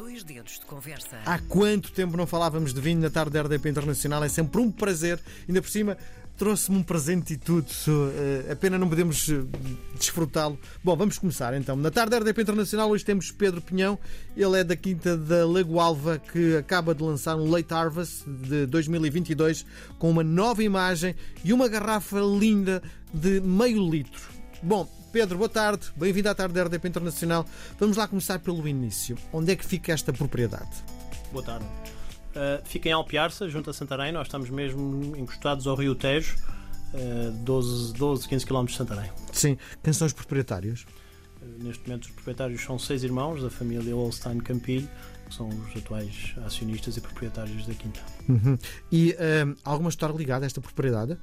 Dois dedos de conversa. Há quanto tempo não falávamos de vinho na tarde da RDP Internacional? É sempre um prazer. Ainda por cima, trouxe-me um presente e tudo. Uh, a pena não podemos uh, desfrutá-lo. Bom, vamos começar então. Na tarde da RDP Internacional, hoje temos Pedro Pinhão. Ele é da Quinta da Lago Alva, que acaba de lançar um Late Harvest de 2022 com uma nova imagem e uma garrafa linda de meio litro. Bom, Pedro, boa tarde. Bem-vindo à tarde da RDP Internacional. Vamos lá começar pelo início. Onde é que fica esta propriedade? Boa tarde. Uh, fica em Alpiarça, junto a Santarém. Nós estamos mesmo encostados ao Rio Tejo, uh, 12, 12 15 km de Santarém. Sim. Quem são os proprietários? Uh, neste momento, os proprietários são seis irmãos da família Holstein Campilho, que são os atuais acionistas e proprietários da quinta. Uhum. E uh, alguma história ligada a esta propriedade?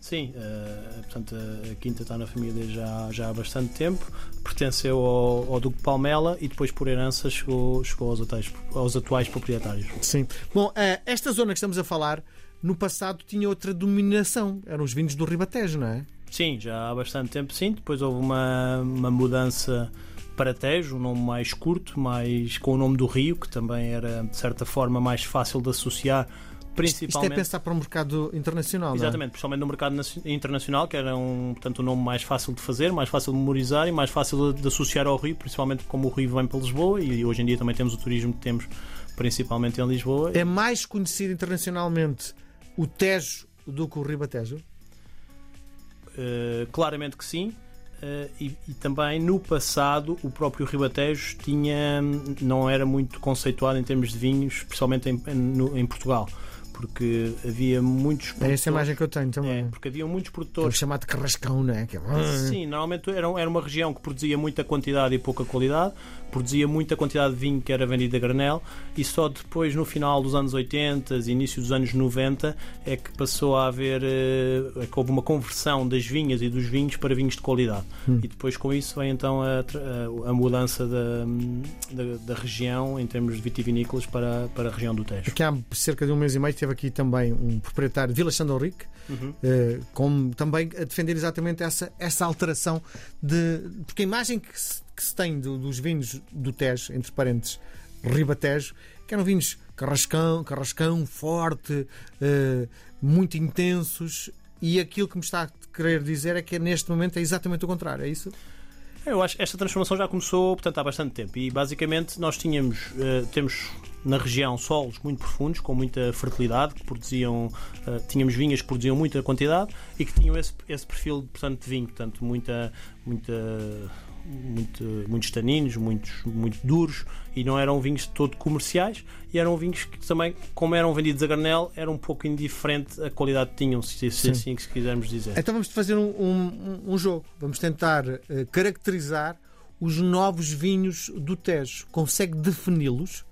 Sim, uh, portanto a Quinta está na família já, já há bastante tempo, pertenceu ao, ao Duque Palmela e depois por herança chegou, chegou aos, atuais, aos atuais proprietários. Sim. Bom, uh, esta zona que estamos a falar, no passado tinha outra dominação, eram os vinhos do Ribatejo, não é? Sim, já há bastante tempo sim, depois houve uma, uma mudança para Tejo, um nome mais curto, mais com o nome do rio, que também era de certa forma mais fácil de associar Principalmente... Isto é pensar para o mercado internacional, Exatamente, não é? principalmente no mercado internacional, que era um, portanto, um nome mais fácil de fazer, mais fácil de memorizar e mais fácil de, de associar ao Rio, principalmente como o Rio vem para Lisboa e hoje em dia também temos o turismo que temos principalmente em Lisboa. É mais conhecido internacionalmente o Tejo do que o Ribatejo? Uh, claramente que sim. Uh, e, e, também no passado o próprio Ribatejo tinha não era muito conceituado em termos de vinhos, principalmente em, em, em Portugal porque havia muitos É essa imagem que eu tenho também. É, porque havia muitos produtores. É chamado de carrascão, não é? Que... é Sim, normalmente era, era uma região que produzia muita quantidade e pouca qualidade, produzia muita quantidade de vinho que era vendido a granel e só depois, no final dos anos 80 e início dos anos 90, é que passou a haver. É que houve uma conversão das vinhas e dos vinhos para vinhos de qualidade. Hum. E depois, com isso, vem então a, a, a mudança da, da, da, região em termos de vitivinícolas para, para a região do Tejo. Aqui há cerca de um mês e meio esteve aqui também um proprietário de Vila Sandoric, uhum. eh, como também a defender exatamente essa, essa alteração de. Porque a imagem que se, que se tem do, dos vinhos do Tejo, entre parênteses, Ribatejo, que eram vinhos carrascão, carrascão forte, eh, muito intensos, e aquilo que me está a querer dizer é que neste momento é exatamente o contrário, é isso? Eu acho que esta transformação já começou portanto, há bastante tempo e basicamente nós tínhamos, uh, temos na região solos muito profundos, com muita fertilidade, que produziam, uh, tínhamos vinhas que produziam muita quantidade e que tinham esse, esse perfil portanto, de vinho, portanto, muita, muita muito, muitos taninos, muitos, muito duros e não eram vinhos de todo comerciais e eram vinhos que também, como eram vendidos a granel, era um pouco indiferente a qualidade que tinham, se, se assim que quisermos dizer. Então vamos fazer um, um, um jogo, vamos tentar uh, caracterizar os novos vinhos do Tejo. Consegue defini-los?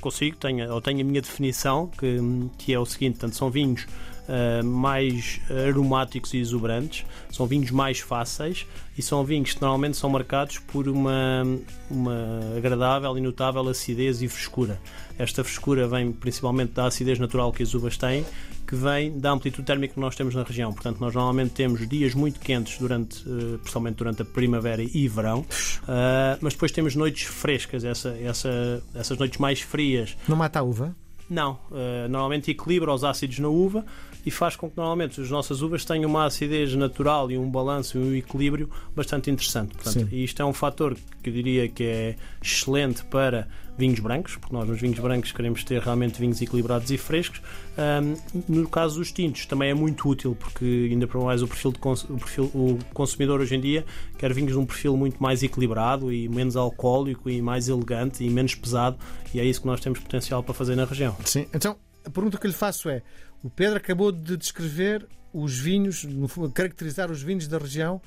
Consigo, tenho, eu tenho a minha definição, que, que é o seguinte: portanto, são vinhos uh, mais aromáticos e exuberantes, são vinhos mais fáceis e são vinhos que normalmente são marcados por uma, uma agradável e notável acidez e frescura. Esta frescura vem principalmente da acidez natural que as uvas têm, que vem da amplitude térmica que nós temos na região. Portanto, nós normalmente temos dias muito quentes, durante, uh, principalmente durante a primavera e verão, uh, mas depois temos noites frescas, essa, essa, essas noites mais frias. Não mata a uva? Não, uh, normalmente equilibra os ácidos na uva e faz com que normalmente as nossas uvas tenham uma acidez natural e um balanço e um equilíbrio bastante interessante. Portanto, e isto é um fator que eu diria que é excelente para vinhos brancos, porque nós nos vinhos brancos queremos ter realmente vinhos equilibrados e frescos. Um, no caso dos tintos também é muito útil, porque ainda para mais o perfil, de cons o perfil o consumidor hoje em dia quer vinhos de um perfil muito mais equilibrado e menos alcoólico e mais elegante e menos pesado, e é isso que nós temos potencial para fazer na região. Sim, então a pergunta que lhe faço é: o Pedro acabou de descrever os vinhos, caracterizar os vinhos da região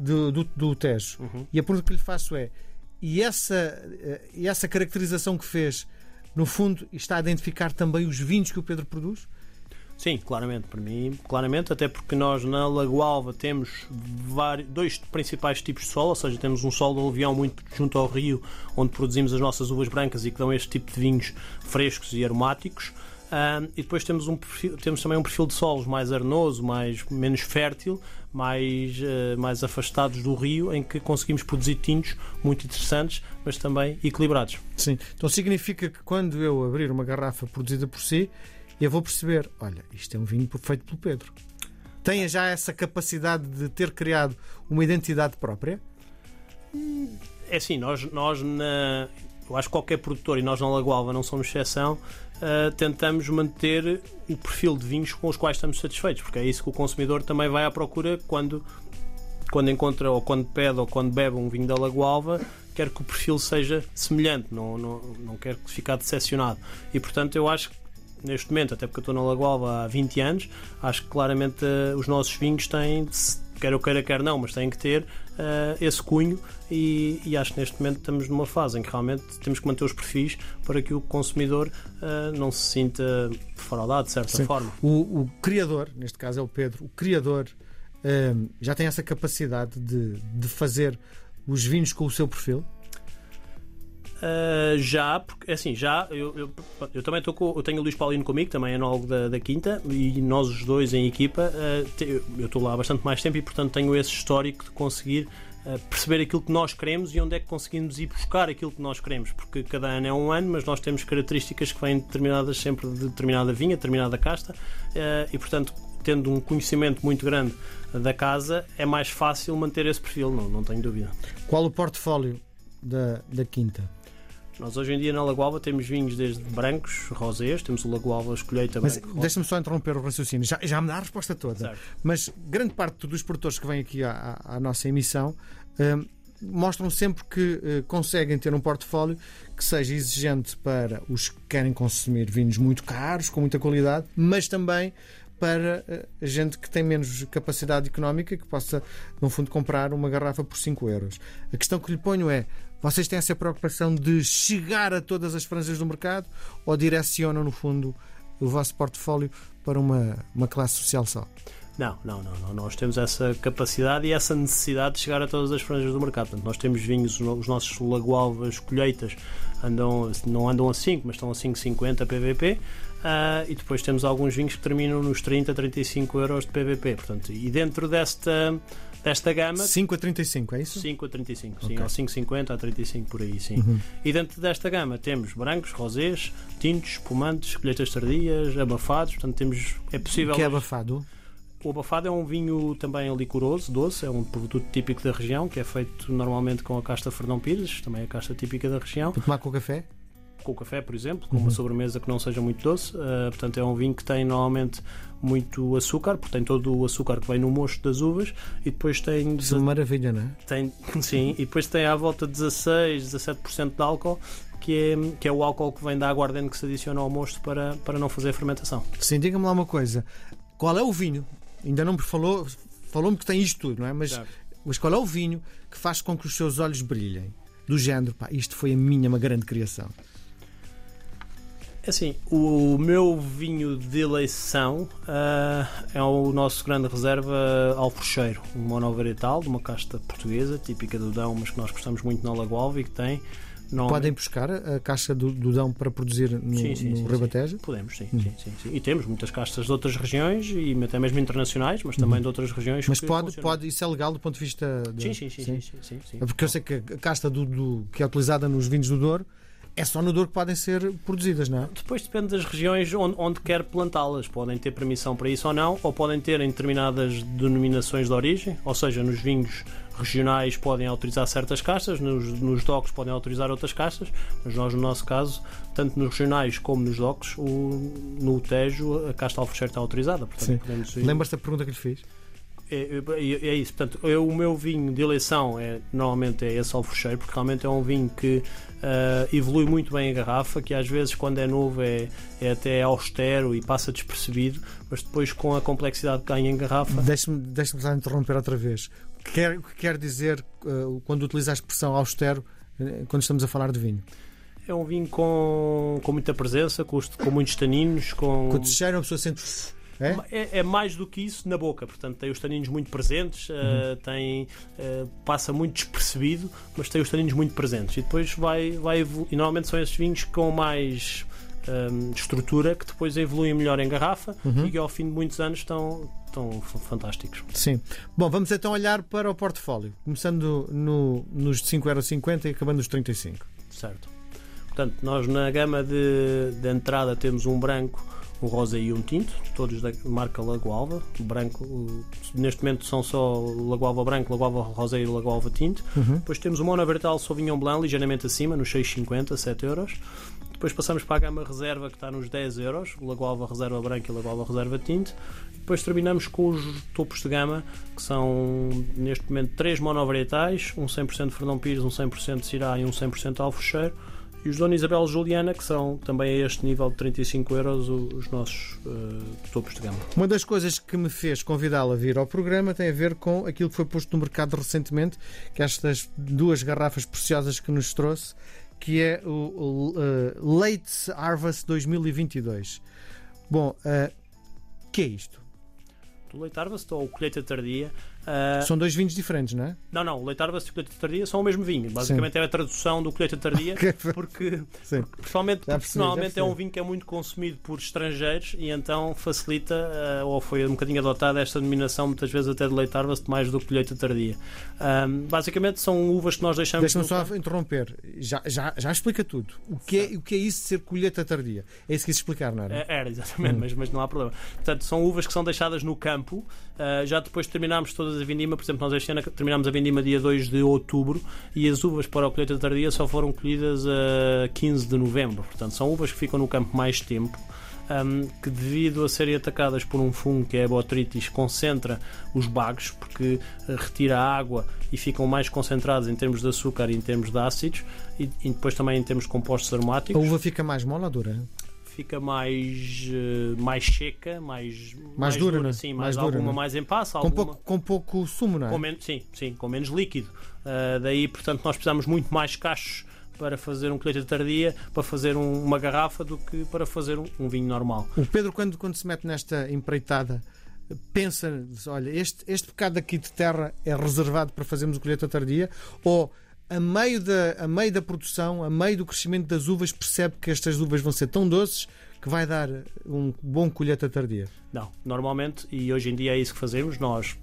do, do, do Tejo. Uhum. E a pergunta que lhe faço é: e essa, eh, e essa caracterização que fez, no fundo, está a identificar também os vinhos que o Pedro produz? Sim, claramente, para mim, claramente, até porque nós na Lagoalva temos vários, dois principais tipos de solo, ou seja, temos um solo de aluvião muito junto ao rio, onde produzimos as nossas uvas brancas e que dão este tipo de vinhos frescos e aromáticos. Uh, e depois temos, um perfil, temos também um perfil de solos mais arenoso, mais, menos fértil, mais, uh, mais afastados do rio, em que conseguimos produzir tintos muito interessantes, mas também equilibrados. Sim, então significa que quando eu abrir uma garrafa produzida por si, eu vou perceber: olha, isto é um vinho feito pelo Pedro. Tenha já essa capacidade de ter criado uma identidade própria? É assim, nós, nós na, eu acho que qualquer produtor, e nós na Lagoalva não somos exceção, uh, tentamos manter o perfil de vinhos com os quais estamos satisfeitos, porque é isso que o consumidor também vai à procura quando, quando encontra, ou quando pede, ou quando bebe um vinho da Lagoalva, quer que o perfil seja semelhante, não, não, não quer ficar decepcionado. E portanto, eu acho que neste momento, até porque eu estou na Lagoalva há 20 anos, acho que claramente uh, os nossos vinhos têm quer eu queira, quer não, mas tem que ter uh, esse cunho e, e, acho que neste momento estamos numa fase em que realmente temos que manter os perfis para que o consumidor uh, não se sinta defraudado de certa Sim. forma. O, o, criador, neste caso é o Pedro, o criador uh, já tem essa capacidade de, de fazer os vinhos com o seu perfil? Uh, já, porque assim, já eu, eu, eu também estou com, eu tenho o Luís Paulino comigo, também é enólogo da, da Quinta, e nós os dois em equipa, uh, te, eu estou lá há bastante mais tempo e portanto tenho esse histórico de conseguir uh, perceber aquilo que nós queremos e onde é que conseguimos ir buscar aquilo que nós queremos, porque cada ano é um ano, mas nós temos características que vêm determinadas sempre de determinada vinha, determinada casta, e portanto tendo um conhecimento muito grande da casa, é mais fácil manter esse perfil, não, não tenho dúvida. Qual o portfólio da, da Quinta? Nós hoje em dia na Lagoalva temos vinhos desde brancos, rosés, temos o Lagoalva escolheita Mas deixa-me só interromper o raciocínio, já, já me dá a resposta toda. Certo. Mas grande parte dos produtores que vêm aqui à, à nossa emissão hum, mostram sempre que uh, conseguem ter um portfólio que seja exigente para os que querem consumir vinhos muito caros, com muita qualidade, mas também para a gente que tem menos capacidade económica que possa, no fundo, comprar uma garrafa por 5 euros. A questão que lhe ponho é: vocês têm essa preocupação de chegar a todas as franjas do mercado ou direcionam, no fundo, o vosso portfólio para uma, uma classe social só? Não, não, não, não, Nós temos essa capacidade e essa necessidade de chegar a todas as franjas do mercado. Portanto, nós temos vinhos, os nossos lagoalvas, colheitas, andam, não andam a 5, mas estão a 5,50 PVP. Uh, e depois temos alguns vinhos que terminam nos 30, 35 euros de PVP. Portanto, e dentro desta, desta gama. 5 a 35, é isso? 5 a 35, okay. sim, ou 5,50 a 35 por aí, sim. Uhum. E dentro desta gama temos brancos, rosés, tintos, espumantes, colheitas tardias, abafados. Portanto, temos. É possível. O que é abafado? O abafado é um vinho também licoroso, doce, é um produto típico da região, que é feito normalmente com a casta Fernão Pires, também é a casta típica da região. Para tomar com café? Com o café, por exemplo, com uhum. uma sobremesa que não seja muito doce. Uh, portanto, é um vinho que tem normalmente muito açúcar, porque tem todo o açúcar que vem no mosto das uvas e depois tem. Isso é uma maravilha, não é? Tem, sim, e depois tem à volta de 16, 17% de álcool. Que é, que é o álcool que vem da aguardente que se adiciona ao mosto para, para não fazer fermentação. Sim, diga-me lá uma coisa: qual é o vinho ainda não me falou, falou-me que tem isto tudo, não é? Mas, claro. mas qual é o vinho que faz com que os seus olhos brilhem? Do género, pá, isto foi a minha uma grande criação. É assim, o meu vinho de eleição uh, é o nosso grande reserva alforcheiro, um monovarietal de uma casta portuguesa, típica do Dão, mas que nós gostamos muito na Lagoalva e que tem não... Podem buscar a caixa do, do Dão para produzir no, sim, sim, no sim, Ribatejo? Sim. Podemos, sim, hum. sim, sim, E temos muitas caixas de outras regiões e até mesmo internacionais, mas também hum. de outras regiões. Mas pode, pode, isso é legal do ponto de vista. De... Sim, sim, sim, sim. sim, sim, Porque eu sei que a casta do, do, que é utilizada nos vinhos do Douro é só no Douro que podem ser produzidas, não é? Depois depende das regiões onde, onde quer plantá-las. Podem ter permissão para isso ou não, ou podem ter em determinadas denominações de origem, ou seja, nos vinhos regionais podem autorizar certas castas, nos, nos docks podem autorizar outras castas, mas nós, no nosso caso, tanto nos regionais como nos docks, o, no Tejo, a casta alfocheira está autorizada. Portanto, Lembras-te da pergunta que lhe fiz? É, é, é, isso, portanto, eu, o meu vinho de eleição é normalmente é esse alfocheiro, porque realmente é um vinho que uh, evolui muito bem em garrafa, que às vezes quando é novo é, é até austero e passa despercebido, mas depois com a complexidade que ganha em garrafa. Deixe-me deixe interromper outra vez quer, quer dizer uh, quando utiliza a expressão austero uh, quando estamos a falar de vinho? É um vinho com, com muita presença, com, com muitos taninos. Com... Quando cheira, a pessoa sente. É? É, é? mais do que isso na boca, portanto tem os taninos muito presentes, uhum. uh, tem, uh, passa muito despercebido, mas tem os taninos muito presentes e depois vai, vai e normalmente são esses vinhos com mais um, estrutura que depois evoluem melhor em garrafa uhum. e que ao fim de muitos anos estão, estão fantásticos. Sim. Bom, vamos então olhar para o portfólio, começando no, nos de 5,50€ e acabando nos 35. Certo. Portanto, nós na gama de, de entrada temos um branco um rosa e um tinto, todos da marca Lagoalva, branco, neste momento são só Lagoalva branco, Lagoalva rosa e Lagoalva tinto. Uhum. Depois temos o Monovertal Sauvignon Blanc, ligeiramente acima, nos 6,50, 7 euros. Depois passamos para a gama reserva que está nos 10 euros, Lagoalva reserva branca e Lagoalva reserva tinto. Depois terminamos com os topos de gama, que são neste momento 3 monovarietais, um 100% Fernão Pires, um 100% Cirá e um 100% Alfocheiro e os Dona Isabel Juliana, que são também a este nível de 35 euros os nossos uh, topos de gama. Uma das coisas que me fez convidá-la a vir ao programa tem a ver com aquilo que foi posto no mercado recentemente, que é estas duas garrafas preciosas que nos trouxe, que é o, o uh, Late Harvest 2022. Bom, o uh, eh, que é isto? O Late Harvest ou colheita tardia Uh, são dois vinhos diferentes, não é? Não, não. Harvest e o Colheita Tardia são o mesmo vinho. Basicamente Sim. é a tradução do Colheita Tardia, porque, porque principalmente personalmente é um vinho que é muito consumido por estrangeiros e então facilita, uh, ou foi um bocadinho adotada esta denominação, muitas vezes até de Leite Harvest, mais do que Colheita Tardia. Um, basicamente são uvas que nós deixamos. Deixa-me só interromper. Já, já, já explica tudo. O que, é, o que é isso de ser colheita tardia? É isso que quis explicar, não era? É, era, exatamente, hum. mas, mas não há problema. Portanto, são uvas que são deixadas no campo, uh, já depois terminamos todas a vindima, por exemplo, nós este ano terminámos a vindima dia 2 de outubro e as uvas para a colheita tardia só foram colhidas a 15 de novembro. Portanto, são uvas que ficam no campo mais tempo. Um, que devido a serem atacadas por um fungo que é a botritis concentra os bagos porque uh, retira a água e ficam mais concentrados em termos de açúcar e em termos de ácidos e, e depois também em termos de compostos aromáticos. A uva fica mais mole ou dura? Fica mais, uh, mais seca, mais, mais, mais dura, dura sim, mais, mais dura, alguma mais em passo. Com, alguma... pouco, com pouco sumo, não é? Com menos, sim, sim, com menos líquido. Uh, daí, portanto, nós precisamos muito mais cachos para fazer um colheita tardia, para fazer um, uma garrafa, do que para fazer um, um, vinho normal. O Pedro, quando, quando se mete nesta empreitada, pensa, olha, este, este bocado aqui de terra é reservado para fazermos o colheita tardia, ou a meio, da, a meio da produção, a meio do crescimento das uvas, percebe que estas uvas vão ser tão doces que vai dar um bom colheita tardia? Não, normalmente, e hoje em dia é isso que fazemos, nós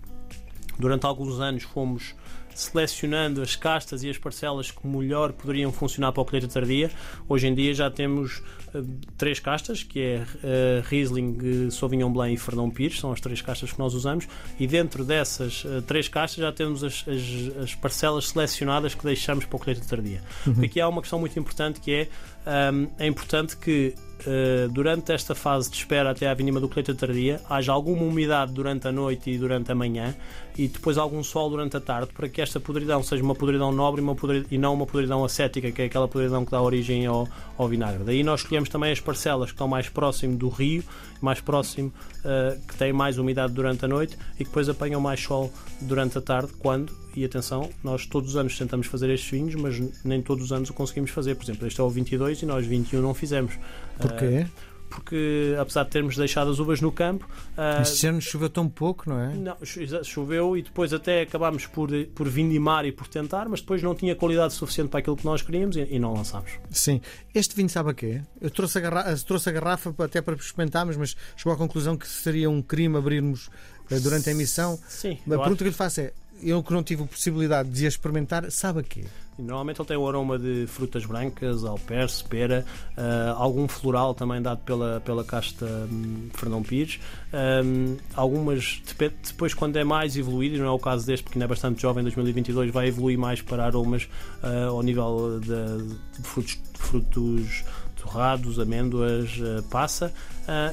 durante alguns anos fomos selecionando as castas e as parcelas que melhor poderiam funcionar para a colheita tardia. Hoje em dia já temos uh, três castas, que é uh, Riesling, Sauvignon Blanc e Fernão Pires, são as três castas que nós usamos, e dentro dessas uh, três castas já temos as, as, as, parcelas selecionadas que deixamos para a colheita tardia. Uhum. Aqui há uma questão muito importante que é, um, é importante que Uh, durante esta fase de espera até à vindima do colheita tardia, haja alguma umidade durante a noite e durante a manhã e depois algum sol durante a tarde para que esta podridão seja uma podridão nobre e, podridão, e não uma podridão acética, que é aquela podridão que dá origem ao, ao vinagre. Daí nós escolhemos também as parcelas que estão mais próximo do rio, mais próximo, uh, que têm mais umidade durante a noite e que depois apanham mais sol durante a tarde, quando, e atenção, nós todos os anos tentamos fazer estes vinhos, mas nem todos os anos o conseguimos fazer. Por exemplo, este é o 22 e nós 21 não fizemos. Porquê? Uh, porque apesar de termos deixado as uvas no campo. Uh, este ano choveu tão pouco, não é? Não, choveu e depois até acabámos por, por vindimar e por tentar, mas depois não tinha qualidade suficiente para aquilo que nós queríamos e, e não lançámos. Sim. Este vinho sabe a quê? Eu trouxe a, garrafa, trouxe a garrafa até para experimentarmos, mas chegou à conclusão que seria um crime abrirmos uh, durante a emissão. Sim. A pergunta acho... que lhe faço é: eu que não tive a possibilidade de experimentar, sabe a quê? Normalmente ele tem o aroma de frutas brancas, alperce, pera, uh, algum floral também dado pela, pela casta um, Fernão Pires. Um, algumas, depois, quando é mais evoluído, e não é o caso deste, porque ainda é bastante jovem, em 2022 vai evoluir mais para aromas uh, ao nível de, de frutos, frutos torrados, amêndoas, uh, passa.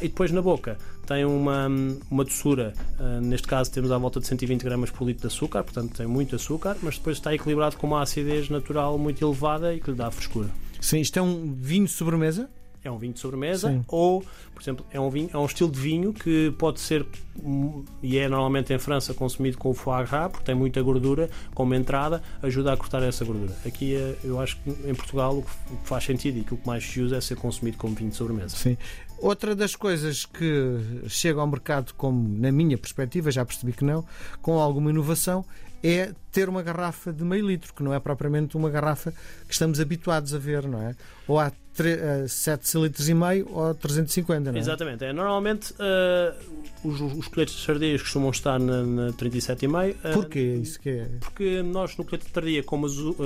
e depois na boca tem uma, uma doçura, uh, neste caso temos à volta de 120 gramas por litro de açúcar, portanto tem muito açúcar, mas depois está equilibrado com uma acidez natural muito elevada e que lhe dá frescura. Sim, isto é um vinho de sobremesa? É um vinho de sobremesa Sim. ou, por exemplo, é um, vinho, é um estilo de vinho que pode ser e é normalmente em França consumido com o foie gras porque tem muita gordura como entrada, ajuda a cortar essa gordura. Aqui eh, eu acho que em Portugal o que faz sentido e aquilo que mais se usa é ser consumido como vinho de sobremesa. Sim. Outra das coisas que chega ao mercado, como na minha perspectiva, já percebi que não, com alguma inovação, é ter uma garrafa de meio litro, que não é propriamente uma garrafa que estamos habituados a ver, não é? Ou há 7 litros e meio ou 350, não é? Exatamente. É, normalmente uh, os, os coletes de sardinhas costumam estar na, na 37,5. Uh, Porquê isso que é? Porque nós no colete de tardia, como as, uh,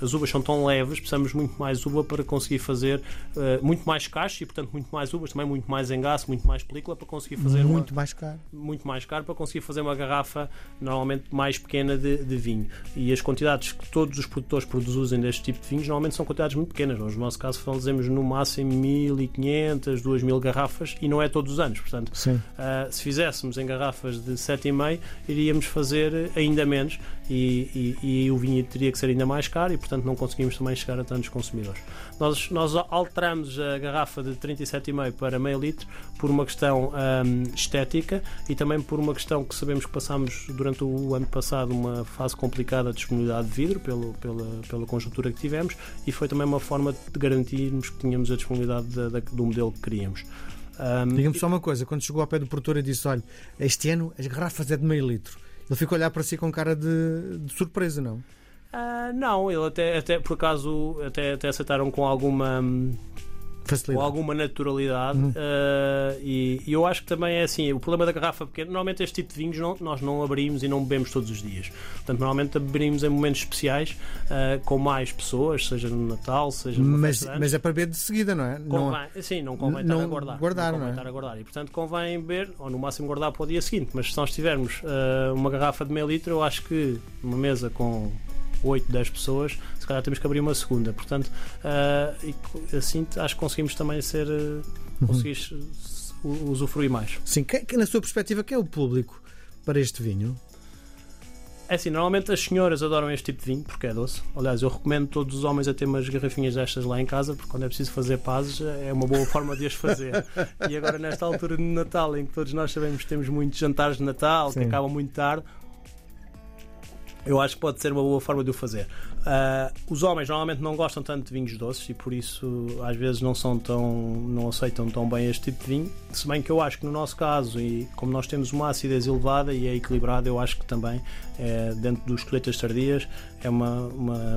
as uvas são tão leves, precisamos muito mais uva para conseguir fazer uh, muito mais caixa e, portanto, muito mais uvas, também muito mais engaço, muito mais película para conseguir fazer muito uma, mais caro. Muito mais caro para conseguir fazer uma garrafa normalmente mais pequena de, de vinho. E as quantidades que todos os produtores produzem deste tipo de vinhos normalmente são quantidades muito pequenas. No nosso caso, fazemos no máximo 1500, 2000 garrafas e não é todos os anos. Portanto, uh, se fizéssemos em garrafas de 7,5, iríamos fazer ainda menos e, e, e, o vinho teria que ser ainda mais caro e, portanto, não conseguimos também chegar a tantos consumidores. Nós, nós alteramos a garrafa de 37,5 para meio litro por uma questão um, estética e também por uma questão que sabemos que passámos durante o ano passado uma fase complicada de disponibilidade de vidro pelo, pela, pela conjuntura que tivemos e foi também uma forma de garantirmos que tínhamos a disponibilidade da, da, do modelo que queríamos. Um, Diga-me só uma coisa, quando chegou ao pé do produtor e disse: Olha, este ano as garrafas é de meio litro, ele ficou a olhar para si com cara de, de surpresa, não? Uh, não, ele até, até por acaso até, até aceitaram com alguma hum, Facilidade. com alguma naturalidade uhum. uh, e, e, eu acho que também é assim o problema da garrafa porque normalmente este tipo de vinhos não, nós não abrimos e não bebemos todos os dias portanto normalmente abrimos em momentos especiais uh, com mais pessoas seja no Natal seja no mas, mas é para beber de seguida não é? Convém, não, sim, não convém não estar a guardar, guardar não, não, é? estar a guardar e portanto convém beber ou no máximo guardar para o dia seguinte mas se nós tivermos uh, uma garrafa de meio litro eu acho que uma mesa com 8, 10 pessoas, calhar temos que abrir uma segunda. Portanto, uh, assim acho que conseguimos também ser. Uh, conseguir uhum. usufruir mais. Sim, que, que, na sua perspectiva, quem é o público para este vinho? É assim, normalmente as senhoras adoram este tipo de vinho porque é doce. Aliás, eu recomendo todos os homens a ter umas garrafinhas destas lá em casa porque quando é preciso fazer pazes é uma boa forma de as fazer. e agora, nesta altura de Natal, em que todos nós sabemos que temos muitos jantares de Natal Sim. que acabam muito tarde, eu acho que pode ser uma boa forma de o fazer. Uh, os homens normalmente não gostam tanto de vinhos doces e por isso às vezes não são tão não aceitam tão bem este tipo de vinho. Se bem que eu acho que no nosso caso e como nós temos uma acidez elevada e é equilibrada, eu acho que também é, dentro dos colhetas tardias é uma, uma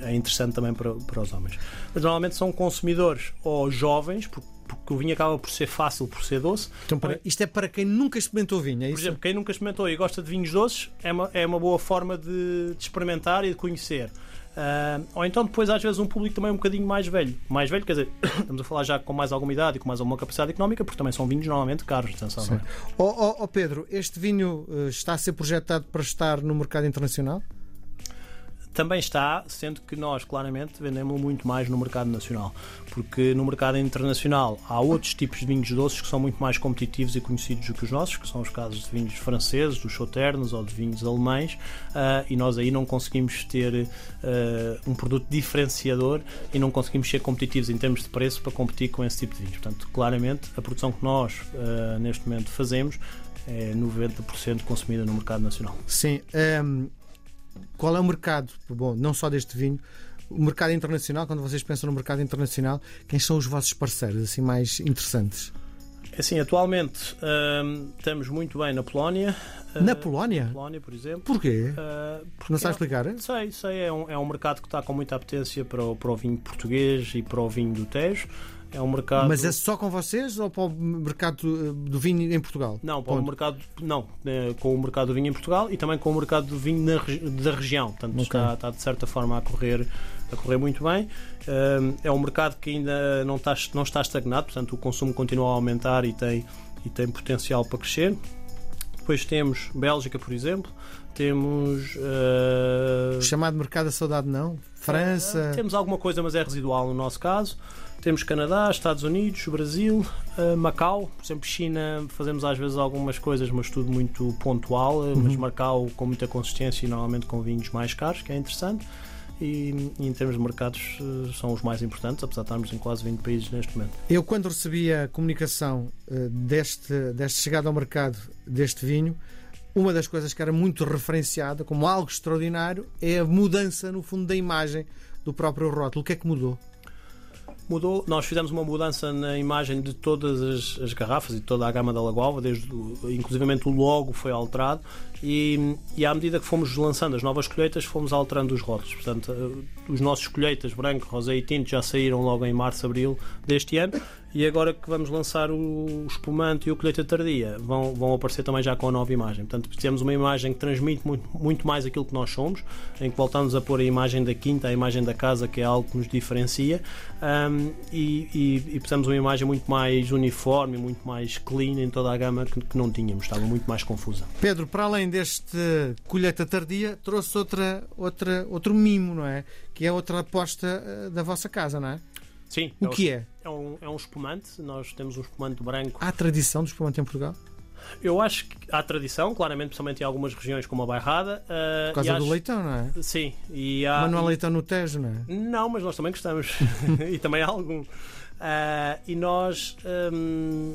é interessante também para, para os homens. Mas normalmente são consumidores ou jovens, porque porque o vinho acaba por ser fácil, por ser doce. Então, para, isto é para quem nunca experimentou vinho, é isso? Por exemplo, quem nunca experimentou e gosta de vinhos doces, é uma, é uma boa forma de, de experimentar e de conhecer. Uh, ou então depois às vezes um público também um bocadinho mais velho mais velho, quer dizer, estamos a falar já com mais alguma idade e com mais alguma capacidade económica porque também são vinhos normalmente caros atenção, é? oh, oh, oh, Pedro, este vinho uh, está a ser projetado para estar no mercado internacional? Também está, sendo que nós claramente vendemos muito mais no mercado nacional, porque no mercado internacional há outros tipos de vinhos doces que são muito mais competitivos e conhecidos do que os nossos, que são os casos de vinhos franceses, dos sauternes ou de vinhos alemães, uh, e nós aí não conseguimos ter uh, um produto diferenciador e não conseguimos ser competitivos em termos de preço para competir com esse tipo de vinhos. Portanto, claramente, a produção que nós uh, neste momento fazemos é 90% consumida no mercado nacional. Sim. Um ehm, qual é o mercado, bom, não só deste vinho, o mercado internacional, quando vocês pensam no mercado internacional, quem são os vossos parceiros assim mais interessantes? É assim, atualmente hum, estamos muito bem na Polónia. Na uh, Polónia? Na Polónia, por exemplo. Porquê? Uh, não sabe explicar? É, sei, sei. É um, é um mercado que está com muita apetência para o, para o vinho português e para o vinho do Tejo. É um mercado. Mas é só com vocês ou para o mercado do vinho em Portugal? Não, para Ponto. o mercado. Não, é, com o mercado do vinho em Portugal e também com o mercado do vinho na, da região. Portanto, okay. está, está de certa forma a correr, a correr muito bem. É um mercado que ainda não está, não está estagnado, portanto, o consumo continua a aumentar e tem, e tem potencial para crescer. Depois temos Bélgica, por exemplo, temos. Uh... Chamado mercado da saudade, não? França. Uh, temos alguma coisa, mas é residual no nosso caso. Temos Canadá, Estados Unidos, Brasil, uh, Macau, por exemplo, China, fazemos às vezes algumas coisas, mas tudo muito pontual, uhum. mas Macau com muita consistência e normalmente com vinhos mais caros, que é interessante. E, e, em termos de mercados uh, são os mais importantes, apesar de estarmos em quase 20 países neste momento. Eu, quando recebi a comunicação uh, deste, deste chegada ao mercado deste vinho, uma das coisas que era muito referenciada como algo extraordinário é a mudança, no fundo, da imagem do próprio rótulo. O que é que mudou? Mudou, nós fizemos uma mudança na imagem de todas as, as garrafas e toda a gama da Lagoa, desde o logo foi alterado e, e à medida que fomos lançando as novas colheitas, fomos alterando os rótulos. Portanto, eh, os nossos colheitas branco, rosé e tinto já saíram logo em março, abril deste ano e agora que vamos lançar o espumante e o colheita tardia, vão, vão aparecer também já com a nova imagem. Portanto, temos uma imagem que transmite muito, muito mais aquilo que nós somos, em que voltamos a pôr a imagem da quinta, a imagem da casa, que é algo que nos diferencia, um, e, e, e precisamos uma imagem muito mais uniforme, muito mais clean em toda a gama que, que não tínhamos, estava muito mais confusa. Pedro, para além deste colheita tardia, trouxe outra, outra, outro mimo, não é? Que é outra aposta uh, da vossa casa, não é? Sim. O é que é? É um, é um espumante. Nós temos um espumante branco. Há tradição do espumante em Portugal? Eu acho que há tradição, claramente, principalmente em algumas regiões como a Bairrada. Uh, Por causa acho... do leitão, não é? Sim. E há... Mas não há leitão no Tejo, não é? Não, mas nós também gostamos. e também há algum. Uh, e nós. Um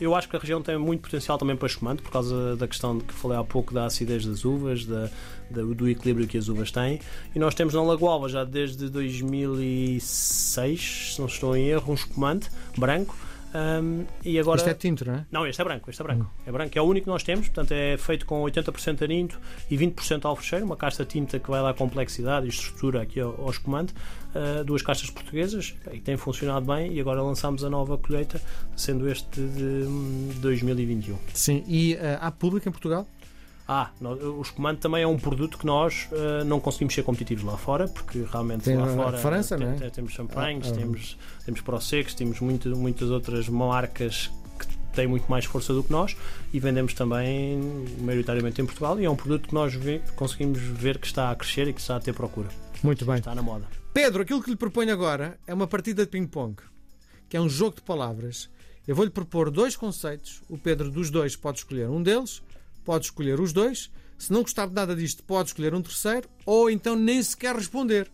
eu acho que a região tem muito potencial também para espumante, por causa da questão que falei há pouco da acidez das uvas, da, da, do equilíbrio que as uvas têm. E nós temos na Lagoa já desde 2006, se não estou em erro, um espumante branco um, e agora... Isto é tinto, não é? Não, este é branco, este é branco. Hum. É branco, é o único que nós temos, portanto é feito com 80% arinto e 20% alfrecheiro, uma casta tinta que vai dar complexidade e estrutura aqui ao, ao espumante, uh, duas castas portuguesas, e tem funcionado bem e agora lançamos a nova colheita, sendo este de 2021. Hum, Sim, e uh, há público em Portugal? Ah, o espumante também é um produto que nós uh, não conseguimos ser competitivos lá fora, porque realmente tem lá fora França, tem, é? temos champanhes, ah, ah. temos, temos Prosecos, temos muito, muitas outras marcas que têm muito mais força do que nós e vendemos também maioritariamente em Portugal e é um produto que nós vê, conseguimos ver que está a crescer e que está a ter procura. Muito bem. Está na moda. Pedro, aquilo que lhe proponho agora é uma partida de ping-pong, que é um jogo de palavras. Eu vou-lhe propor dois conceitos, o Pedro dos dois pode escolher um deles pode escolher os dois. Se não gostar de nada disto, pode escolher um terceiro, ou então nem sequer responder.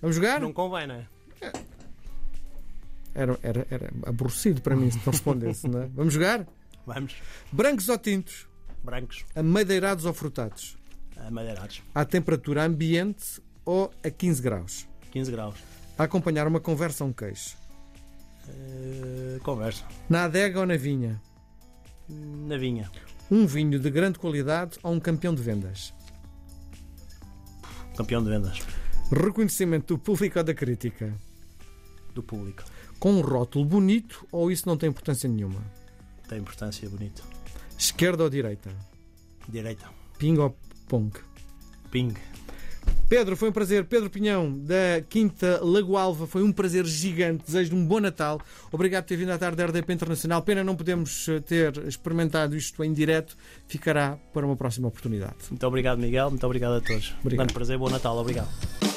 Vamos jogar? Não convém, não é? Era, era, era aborrecido para mim se não respondesse, não é? Vamos jogar? Vamos. Brancos ou tintos? Brancos. Amadeirados ou frutados? Amadeirados. À temperatura ambiente ou a 15 graus? 15 graus. A acompanhar uma conversa ou um queijo? Uh, conversa. Na adega ou na vinha? Na vinha. Um vinho de grande qualidade ou um campeão de vendas? Campeão de vendas. Reconhecimento do público ou da crítica? Do público. Com um rótulo bonito ou isso não tem importância nenhuma? Tem importância, bonito. Esquerda ou direita? Direita. Ping ou pong? Ping. Pedro, foi um prazer. Pedro Pinhão, da Quinta Lago Alva, foi um prazer gigante. Desejo-lhe um bom Natal. Obrigado por ter vindo à tarde da RDP Internacional. Pena não podemos eh, ter experimentado isto em direto. Ficará para uma próxima oportunidade. Muito obrigado, Miguel. Muito obrigado a todos. Obrigado. Um grande prazer. Bom Natal. Obrigado.